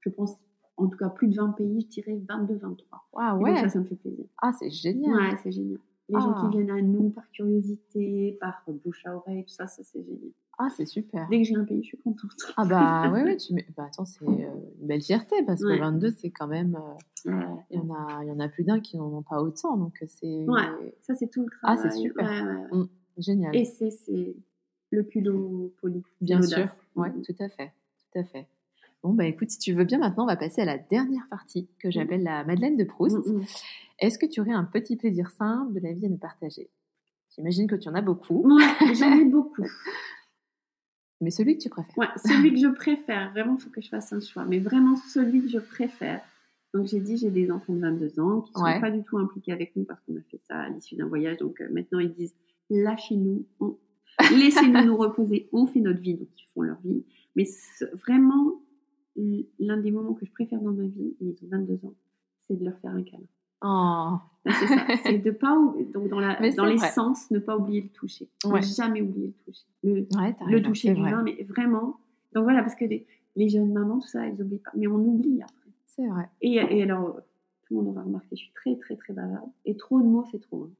je pense, en tout cas plus de 20 pays, je dirais 22, 23. Ah Et donc ouais. ça, ça me fait plaisir. Ah, c'est génial. Ouais, c'est génial. Les gens Ah. qui viennent à nous par curiosité, par bouche à oreille, tout ça, ça c'est génial. Ah, c'est super. Dès que j'ai un pays, je suis contente. Ah bah oui, oui, tu mets... bah, attends, c'est euh, une belle fierté parce Ouais. que 22, c'est quand même... euh, Ouais. Il y, en a, il y en a plus d'un qui n'en ont pas autant, donc euh, c'est Ouais. Ça c'est tout le Ah, travail. c'est super. Ouais, ouais, ouais. génial. Et c'est c'est le culot poli. Bien sûr, ouais, Mhm. tout à fait, tout à fait. Bon, bah écoute, si tu veux bien, maintenant, on va passer à la dernière partie que j'appelle la Madeleine de Proust. Mm, mm. Est-ce que tu aurais un petit plaisir simple de la vie à nous partager? J'imagine que tu en as beaucoup. Moi, j'en ai beaucoup. Mais celui que tu préfères. Ouais, celui que je préfère. Vraiment, il faut que je fasse un choix. Mais vraiment, celui que je préfère. Donc, j'ai dit, j'ai des enfants de 22 ans qui ne sont pas du tout impliqués avec nous parce qu'on a fait ça à l'issue d'un voyage. Donc, euh, maintenant, ils disent, lâchez-nous, laissez-nous nous reposer, on fait notre vie. Donc, ils font leur vie. Mais vraiment, l'un des moments que je préfère dans ma vie, ils ont 22 ans, c'est de leur faire un câlin. Oh. C'est ça, c'est de pas donc dans la dans l'essence ne pas oublier le toucher, ne jamais oublier le toucher, le, le toucher du vin, mais vraiment. Donc voilà parce que les, les, jeunes mamans tout ça elles oublient pas, mais on oublie après. C'est vrai. Et, et, alors tout le monde aura remarqué, je suis très très très bavarde et trop de mots c'est trop. Hein.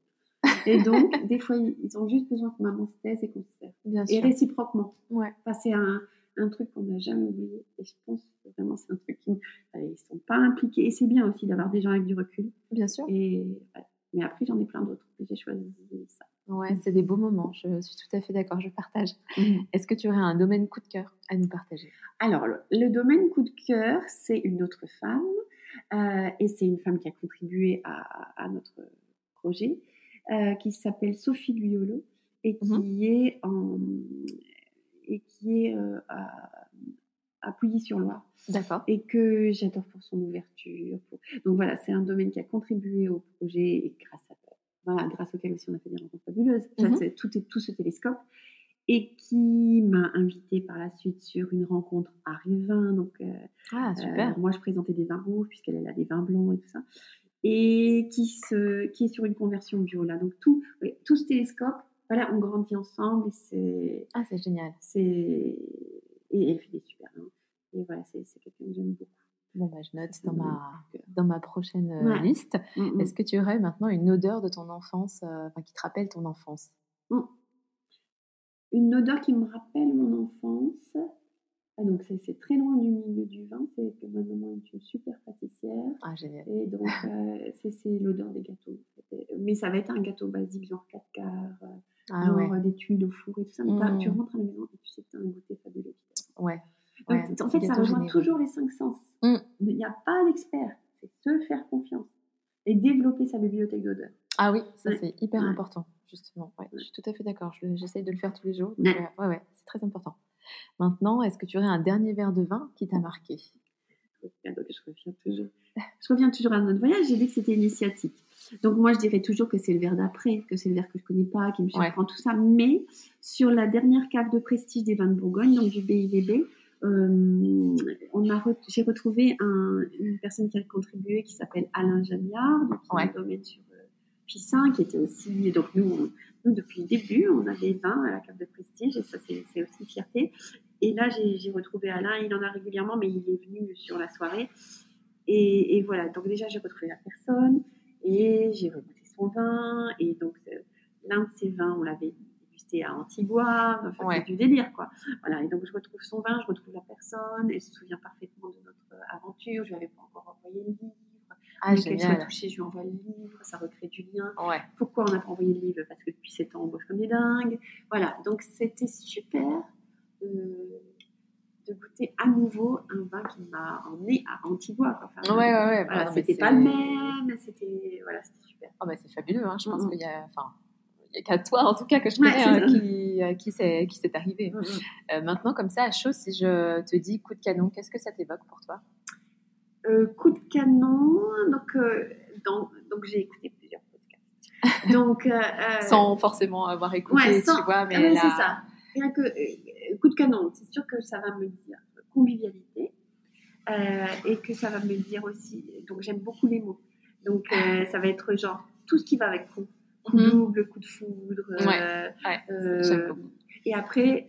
Et donc des fois ils, ont juste besoin que maman se taise et qu'on se taise. Bien et réciproquement. Ouais. Passer un un truc qu'on n'a jamais oublié. Et je pense que vraiment, c'est un truc qui. ils ne sont pas impliqués. Et c'est bien aussi d'avoir des gens avec du recul. Bien sûr. Et, Mais après, j'en ai plein d'autres. J'ai choisi ça. Ouais, c'est des beaux moments. Je suis tout à fait d'accord. Je partage. Mhm. Est-ce que tu aurais un domaine coup de cœur à nous partager? Alors, le, domaine coup de cœur, c'est une autre femme. Euh, et c'est une femme qui a contribué à, notre projet, euh, qui s'appelle Sophie Guyolo et qui mhm. est en et qui est euh, à, à Pouilly-sur-Loire. D'accord. Et que j'adore pour son ouverture. Donc voilà, c'est un domaine qui a contribué au projet et grâce à voilà, grâce auquel aussi on a fait des rencontres fabuleuses. Mhm. tout, est, tout ce télescope et qui m'a invité par la suite sur une rencontre à Rivin. Donc, euh, ah, super. Euh, moi, je présentais des vins rouges puisqu'elle a des vins blancs et tout ça. Et qui, se, qui est sur une conversion bio là. Donc, tout, tout ce télescope voilà, on grandit ensemble et c'est. Ah, c'est génial. C'est. Et elle fait des super Et voilà, c'est quelqu'un que j'aime beaucoup. Bon, bah, je note dans ma, dans ma prochaine euh, liste. Mm, mm. Est-ce que tu aurais maintenant une odeur de ton enfance, euh, qui te rappelle ton enfance? Mm. Une odeur qui me rappelle mon enfance? Ah, donc c'est très loin du milieu du vin, c'est que ma maman est une super pâtissière. Ah, génial. Et donc euh, c'est l'odeur des gâteaux. Mais ça va être un gâteau basique, genre 4 quarts, ah, ouais. des tuiles au four et tout ça. Mais mmh. tu rentres à la maison et tu sais que tu as un goûter fabuleux. Ouais. en fait, ça rejoint toujours les cinq sens. Mmh. Il n'y a pas d'expert. C'est se faire confiance et développer sa bibliothèque d'odeur. Ah oui, ça c'est hyper important, justement. Je suis tout à fait d'accord. J'essaye de le faire tous les jours. Donc, ouais, ouais, c'est très important. Maintenant, est-ce que tu aurais un dernier verre de vin qui t'a marqué? Je reviens toujours. Je reviens toujours à notre voyage. J'ai dit que c'était initiatique. Donc moi, je dirais toujours que c'est le verre d'après, que c'est le verre que je connais pas, qui me surprend tout ça. Mais sur la dernière cave de prestige des vins de Bourgogne, donc du BIVB, euh, on a j'ai retrouvé une personne qui a contribué qui s'appelle Alain Jamiard, donc qui ouais. domaine sur euh, qui était aussi donc nous, nous depuis le début on a des vins à la cave de prestige et ça c'est aussi une fierté. Et là j'ai retrouvé Alain, il en a régulièrement, mais il est venu sur la soirée. Et, et voilà, donc déjà j'ai retrouvé la personne. Et j'ai regoûté son vin. Et donc, euh, l'un de ses vins, on l'avait dégusté à Antigua. Enfin, c'est du délire, quoi. Voilà. Et donc, je retrouve son vin, je retrouve la personne. Elle se souvient parfaitement de notre aventure. Je lui avais pas encore envoyé le livre. Ah, soit touchée, je lui envoie le livre. Ça recrée du lien. Pourquoi on n'a pas envoyé le livre? Parce que depuis 7 ans, on bosse comme des dingues. Voilà. Donc, c'était super. Euh, de goûter à nouveau un vin qui m'a emmené à Antigua. Enfin, ouais, ouais, ouais. Voilà, c'était pas le même, c'était voilà, super. Oh, bah, c'est fabuleux, hein. je pense qu'il y a. Enfin, il n'y a qu'à toi, en tout cas, que je connais, hein, qui, euh, qui s'est arrivé. Euh, maintenant, comme ça, à chaud, si je te dis coup de canon, qu'est-ce que ça t'évoque pour toi? Euh, Coup de canon, donc, donc, donc j'ai écouté plusieurs podcasts. Donc, Sans forcément avoir écouté, tu vois, mais là... c'est ça. Rien que coup de canon, c'est sûr que ça va me dire convivialité euh, et que ça va me dire aussi. Donc j'aime beaucoup les mots. Donc euh, ça va être genre tout ce qui va avec coup. Coup mhm. double, coup de foudre. Euh, et après,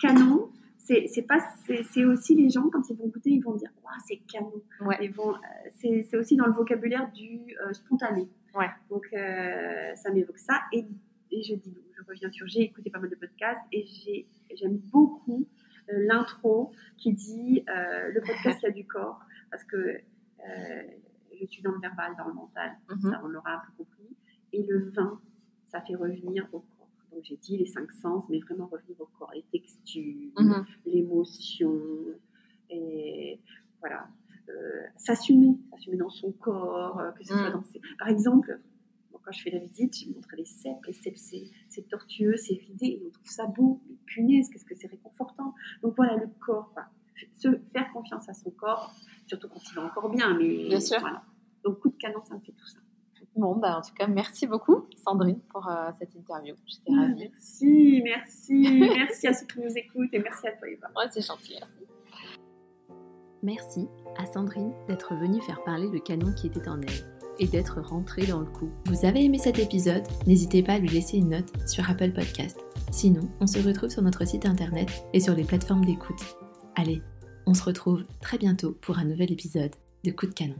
canon, c'est pas c'est aussi les gens quand ils vont goûter ils vont dire wow, c'est canon ils vont c'est aussi dans le vocabulaire du spontané ouais. donc ça m'évoque ça et, et je dis je reviens sur j'ai écouté pas mal de podcasts et j'ai j'aime beaucoup euh, l'intro qui dit euh, le podcast il y a du corps parce que euh, je suis dans le verbal, dans le mental, mhm. ça on l'aura un peu compris. Et le vin, ça fait revenir au j'ai dit les cinq sens, mais vraiment revenir au corps, les textures, mhm. l'émotion, et voilà, s'assumer, s'assumer dans son corps, que ce soit mhm. dans ses... Par exemple, quand je fais la visite, je montre les cèpes. Les cèpes, c'est tortueux, c'est ridé, et on trouve ça beau. Mais punaise, qu'est-ce que c'est réconfortant. Donc voilà, le corps, quoi. Se faire confiance à son corps, surtout quand il va encore bien. Mais bien sûr. Voilà. Donc coup de canon, ça me fait tout ça. Bon, bah, en tout cas, merci beaucoup, Sandrine, pour euh, cette interview. J'étais ravie. Merci, merci. merci à ceux qui nous écoutent et merci à toi, Eva. Ouais, c'est gentil, merci. Merci à Sandrine d'être venue faire parler le canon qui était en elle et d'être rentrée dans le coup. Vous avez aimé cet épisode? N'hésitez pas à lui laisser une note sur Apple Podcast. Sinon, on se retrouve sur notre site internet et sur les plateformes d'écoute. Allez, on se retrouve très bientôt pour un nouvel épisode de Coup de canon.